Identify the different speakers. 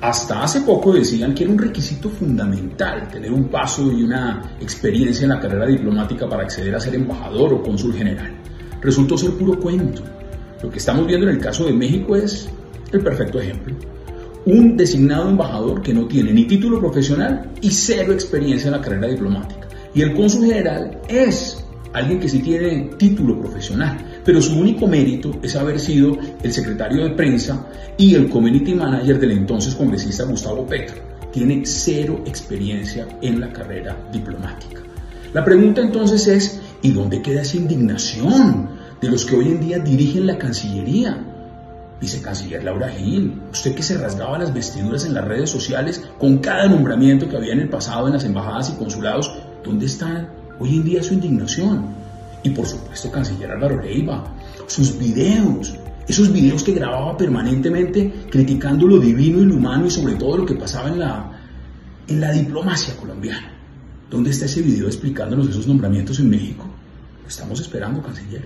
Speaker 1: Hasta hace poco decían que era un requisito fundamental tener un paso y una experiencia en la carrera diplomática para acceder a ser embajador o cónsul general. Resultó ser puro cuento. Lo que estamos viendo en el caso de México es el perfecto ejemplo. Un designado embajador que no tiene ni título profesional y cero experiencia en la carrera diplomática. Y el cónsul general es alguien que sí tiene título profesional, pero su único mérito es haber sido el secretario de prensa y el community manager del entonces congresista Gustavo Petro. Tiene cero experiencia en la carrera diplomática. La pregunta entonces es, ¿y dónde queda esa indignación de los que hoy en día dirigen la Cancillería? Vicecanciller Laura Gil, usted que se rasgaba las vestiduras en las redes sociales con cada nombramiento que había en el pasado en las embajadas y consulados, ¿dónde está hoy en día su indignación? Y por supuesto, Canciller Álvaro Leiva, sus videos, esos videos que grababa permanentemente criticando lo divino y lo humano y sobre todo lo que pasaba en la, en la diplomacia colombiana. ¿Dónde está ese video explicándonos esos nombramientos en México? Lo estamos esperando, Canciller.